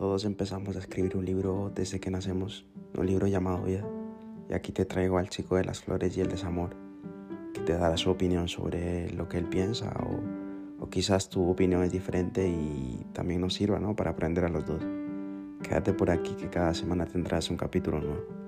Todos empezamos a escribir un libro desde que nacemos, un libro llamado Vida. Y aquí te traigo al chico de las flores y el desamor, que te dará su opinión sobre lo que él piensa o, o quizás tu opinión es diferente y también nos sirva ¿no? para aprender a los dos. Quédate por aquí que cada semana tendrás un capítulo nuevo.